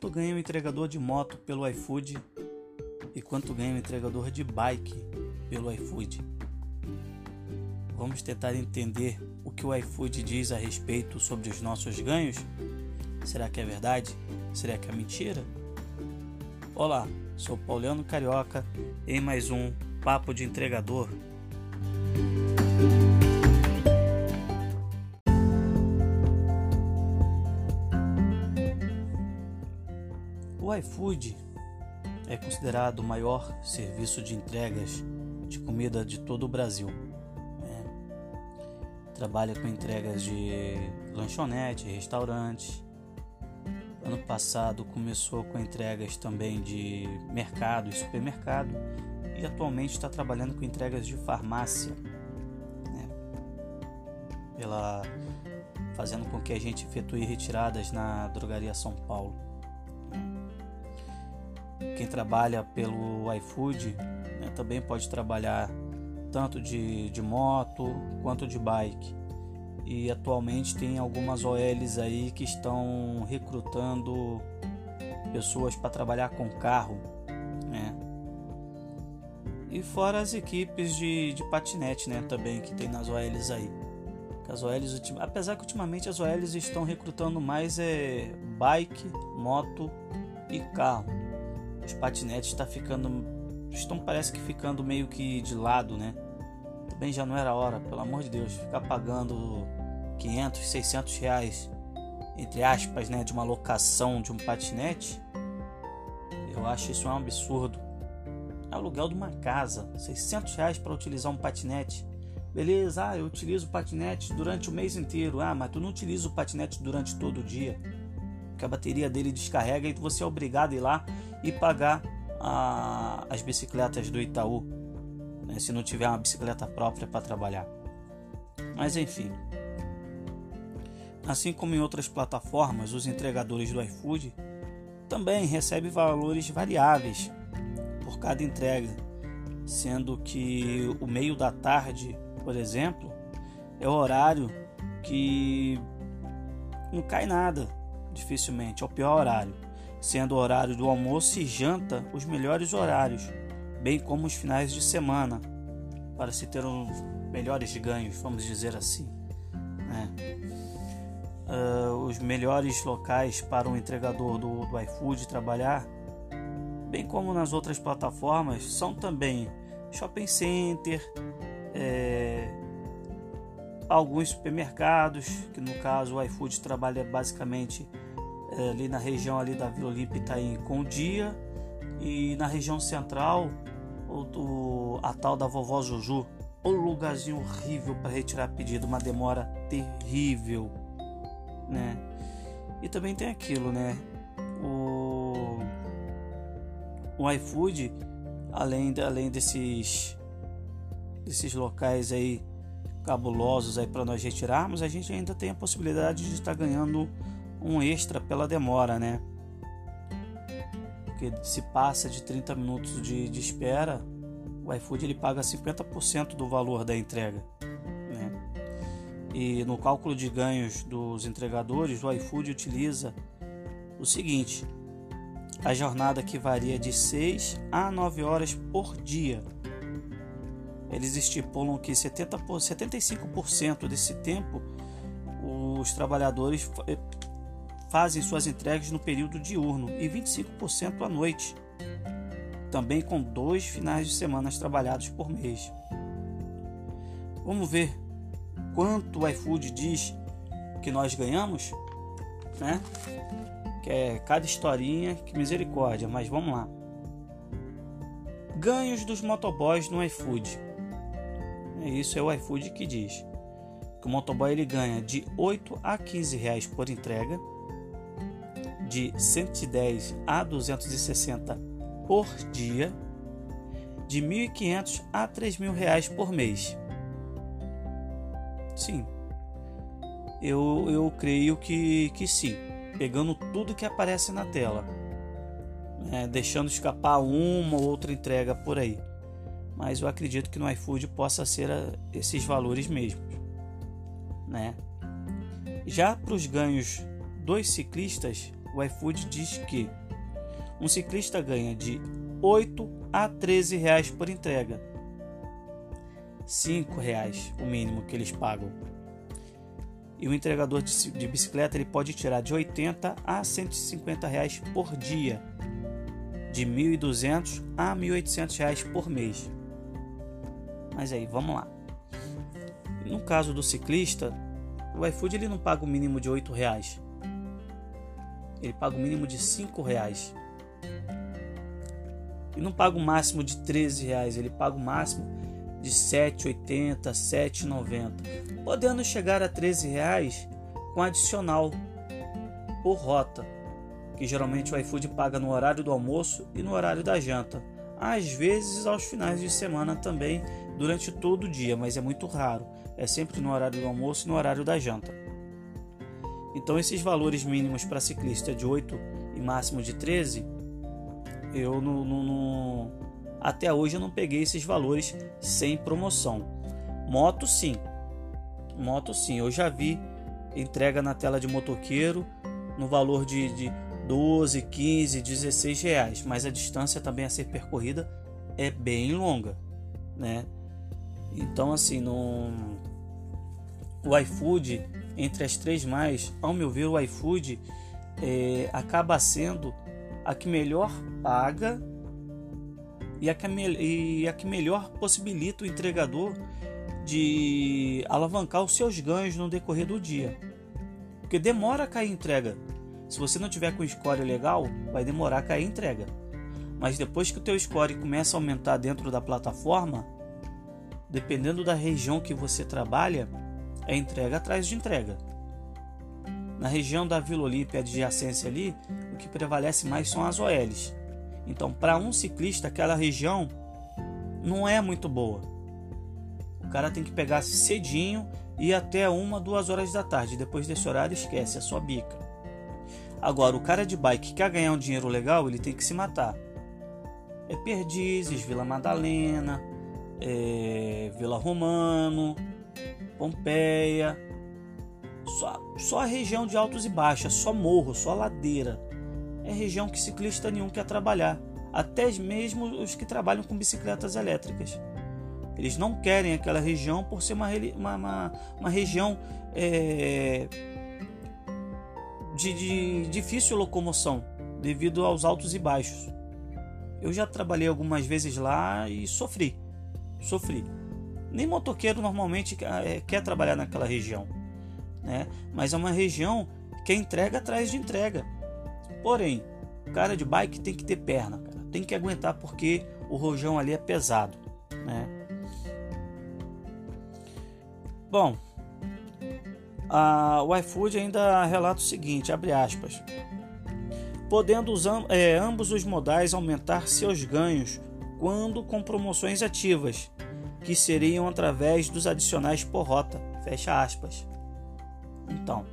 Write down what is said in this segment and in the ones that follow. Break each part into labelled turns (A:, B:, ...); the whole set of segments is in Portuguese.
A: quanto ganha um entregador de moto pelo iFood e quanto ganha um entregador de bike pelo iFood. Vamos tentar entender o que o iFood diz a respeito sobre os nossos ganhos? Será que é verdade? Será que é mentira? Olá, sou Pauliano Carioca em mais um Papo de Entregador. iFood é considerado o maior serviço de entregas de comida de todo o Brasil. É. Trabalha com entregas de lanchonete, restaurante. Ano passado começou com entregas também de mercado e supermercado e atualmente está trabalhando com entregas de farmácia, né? pela fazendo com que a gente efetue retiradas na drogaria São Paulo. Quem trabalha pelo iFood né, também pode trabalhar tanto de, de moto quanto de bike. E atualmente tem algumas OLs aí que estão recrutando pessoas para trabalhar com carro. Né? E fora as equipes de, de patinete né, também que tem nas OLs aí. As OLs, apesar que ultimamente as OLs estão recrutando mais é, bike, moto e carro os patinetes está ficando estão parece que ficando meio que de lado, né? Também já não era hora, pelo amor de Deus, ficar pagando 500, 600 reais entre aspas, né, de uma locação de um patinete. Eu acho isso um absurdo. Aluguel de uma casa, 600 reais para utilizar um patinete. Beleza, ah, eu utilizo o patinete durante o mês inteiro. Ah, mas tu não utiliza o patinete durante todo o dia que a bateria dele descarrega e você é obrigado a ir lá e pagar a, as bicicletas do Itaú, né, se não tiver uma bicicleta própria para trabalhar. Mas enfim. Assim como em outras plataformas, os entregadores do iFood também recebem valores variáveis por cada entrega, sendo que o meio da tarde, por exemplo, é o horário que não cai nada dificilmente, é o pior horário, sendo o horário do almoço e janta os melhores horários, bem como os finais de semana, para se ter uns melhores ganhos, vamos dizer assim. Né? Uh, os melhores locais para o entregador do, do iFood trabalhar, bem como nas outras plataformas, são também shopping center, é, alguns supermercados, que no caso o iFood trabalha basicamente ali na região ali da Vila Olímpia Itaim com o dia e na região central o, o, a tal da vovó Juju o lugarzinho horrível para retirar pedido uma demora terrível né? E também tem aquilo né? O o iFood além além desses desses locais aí cabulosos aí para nós retirarmos a gente ainda tem a possibilidade de estar ganhando um extra pela demora, né? Porque se passa de 30 minutos de, de espera, o iFood ele paga 50% do valor da entrega. Né? E no cálculo de ganhos dos entregadores, o iFood utiliza o seguinte: a jornada que varia de 6 a 9 horas por dia. Eles estipulam que 70 por, 75% desse tempo os trabalhadores fazem suas entregas no período diurno e 25% à noite, também com dois finais de semana trabalhados por mês. Vamos ver quanto o iFood diz que nós ganhamos, né? Que é cada historinha, que misericórdia, mas vamos lá. Ganhos dos motoboys no iFood. É isso é o iFood que diz. Que o motoboy ele ganha de 8 a 15 reais por entrega de 110 a 260 por dia, de 1.500 a 3.000 reais por mês. Sim, eu, eu creio que, que sim, pegando tudo que aparece na tela, né, deixando escapar uma ou outra entrega por aí. Mas eu acredito que no iFood possa ser a, esses valores mesmos. Né? Já para os ganhos dos ciclistas, o iFood diz que um ciclista ganha de 8 a 13 reais por entrega. 5 reais o mínimo que eles pagam. E o entregador de bicicleta ele pode tirar de 80 a 150 reais por dia, de 1.200 a 1.800 reais por mês. Mas aí, vamos lá. No caso do ciclista, o iFood ele não paga o mínimo de 8 reais. Ele paga o mínimo de 5 reais. E não paga o máximo de 13 reais, ele paga o máximo de 7,80, 7,90, podendo chegar a 13 reais com adicional por rota, que geralmente o iFood paga no horário do almoço e no horário da janta, às vezes aos finais de semana também durante todo o dia, mas é muito raro, é sempre no horário do almoço e no horário da janta. Então esses valores mínimos para ciclista de 8 e máximo de 13 eu não, não, não, até hoje eu não peguei esses valores sem promoção. Moto sim, moto sim, eu já vi entrega na tela de motoqueiro no valor de, de 12, 15, 16 reais, mas a distância também a ser percorrida é bem longa, né? Então assim, no o iFood entre as três mais, ao meu ver, o iFood é, acaba sendo a que melhor paga e a que, e a que melhor possibilita o entregador de alavancar os seus ganhos no decorrer do dia. Porque demora a cair entrega. Se você não tiver com score legal, vai demorar a cair entrega. Mas depois que o teu score começa a aumentar dentro da plataforma, dependendo da região que você trabalha, é entrega atrás de entrega. Na região da Vila Olímpia adjacência ali, o que prevalece mais são as OLs. Então, para um ciclista, aquela região não é muito boa. O cara tem que pegar cedinho e até uma, duas horas da tarde. Depois desse horário, esquece, é só bica. Agora, o cara de bike que quer ganhar um dinheiro legal, ele tem que se matar. É Perdizes, Vila Madalena, é Vila Romano, Pompeia, só, só a região de altos e baixas, só morro, só ladeira. É região que ciclista nenhum quer trabalhar, até mesmo os que trabalham com bicicletas elétricas. Eles não querem aquela região por ser uma, uma, uma, uma região é, de, de difícil locomoção devido aos altos e baixos. Eu já trabalhei algumas vezes lá e sofri. Sofri. Nem motoqueiro normalmente é, quer trabalhar naquela região né? Mas é uma região que é entrega atrás de entrega. Porém, o cara de bike tem que ter perna, cara. tem que aguentar porque o rojão ali é pesado, né? Bom, a, o iFood ainda relata o seguinte, abre aspas, podendo usam, é, ambos os modais aumentar seus ganhos quando com promoções ativas, que seriam através dos adicionais por rota, fecha aspas. Então,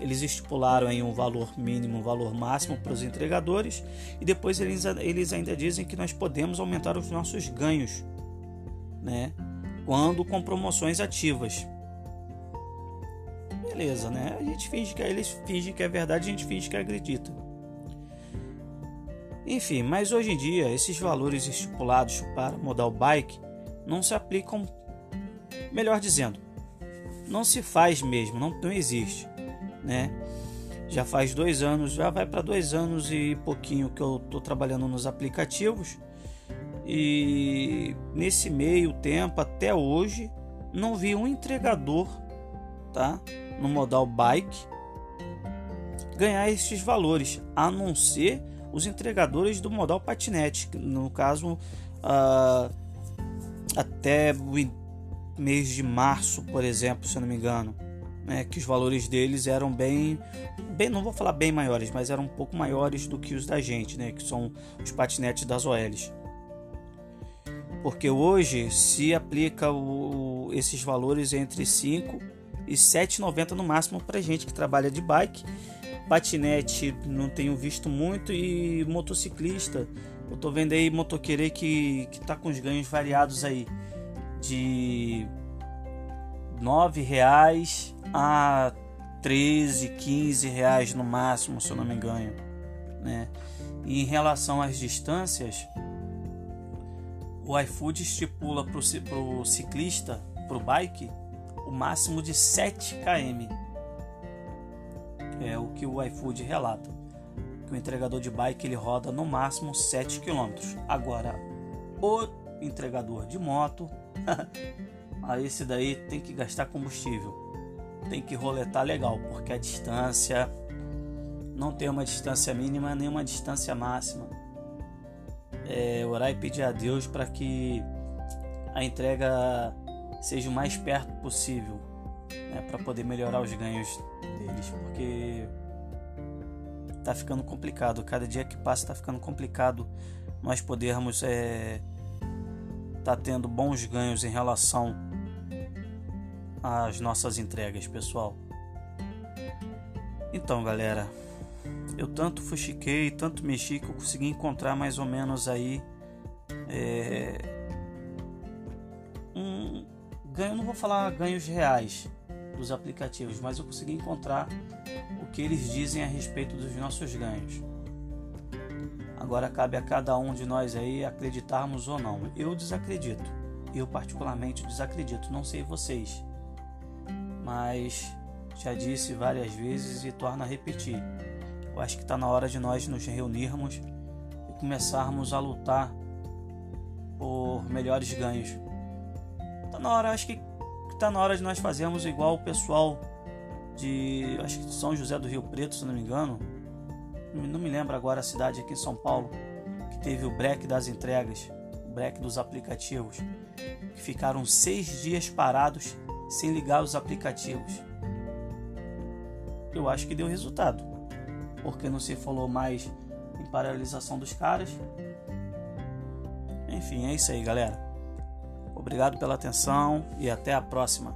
A: eles estipularam aí um valor mínimo, um valor máximo para os entregadores e depois eles, eles ainda dizem que nós podemos aumentar os nossos ganhos, né? Quando com promoções ativas. Beleza, né? A gente finge que eles fingem que é verdade, a gente finge que acredita. Enfim, mas hoje em dia esses valores estipulados para modal bike não se aplicam, melhor dizendo, não se faz mesmo, não, não existe, né? Já faz dois anos, já vai para dois anos e pouquinho que eu estou trabalhando nos aplicativos e nesse meio tempo até hoje não vi um entregador, tá? No modal bike ganhar esses valores, a não ser os entregadores do modal patinete, no caso uh, até o mês de março, por exemplo, se eu não me engano, né, que os valores deles eram bem, bem, não vou falar bem maiores, mas eram um pouco maiores do que os da gente, né, que são os patinetes das OLs. Porque hoje se aplica o, esses valores entre 5 e 7,90 no máximo para gente que trabalha de bike. Patinete não tenho visto muito e motociclista. Eu tô vendo aí motoqueiro que, que tá com os ganhos variados aí de nove reais a 13, 15 reais no máximo, se eu não me engano. Né? E em relação às distâncias, o iFood estipula para o ciclista, para o bike, o máximo de 7 km. É o que o iFood relata. O entregador de bike ele roda no máximo 7 km. Agora, o entregador de moto, a esse daí tem que gastar combustível. Tem que roletar legal, porque a distância não tem uma distância mínima nem uma distância máxima. É, orar e pedir a Deus para que a entrega seja o mais perto possível, né, para poder melhorar os ganhos deles, porque tá ficando complicado. Cada dia que passa tá ficando complicado nós podermos é, tá tendo bons ganhos em relação às nossas entregas, pessoal. Então, galera, eu tanto fuxiquei, tanto mexi que eu consegui encontrar mais ou menos aí é, um ganho, não vou falar ganhos reais dos aplicativos, mas eu consegui encontrar que eles dizem a respeito dos nossos ganhos. Agora cabe a cada um de nós aí acreditarmos ou não. Eu desacredito. Eu particularmente desacredito, não sei vocês. Mas já disse várias vezes e torno a repetir. Eu acho que está na hora de nós nos reunirmos e começarmos a lutar por melhores ganhos. Está na hora, acho que está na hora de nós fazermos igual o pessoal de, acho que São José do Rio Preto, se não me engano. Não me lembro agora a cidade aqui em São Paulo que teve o break das entregas, o break dos aplicativos, que ficaram seis dias parados sem ligar os aplicativos. Eu acho que deu resultado porque não se falou mais em paralisação dos caras. Enfim, é isso aí, galera. Obrigado pela atenção e até a próxima.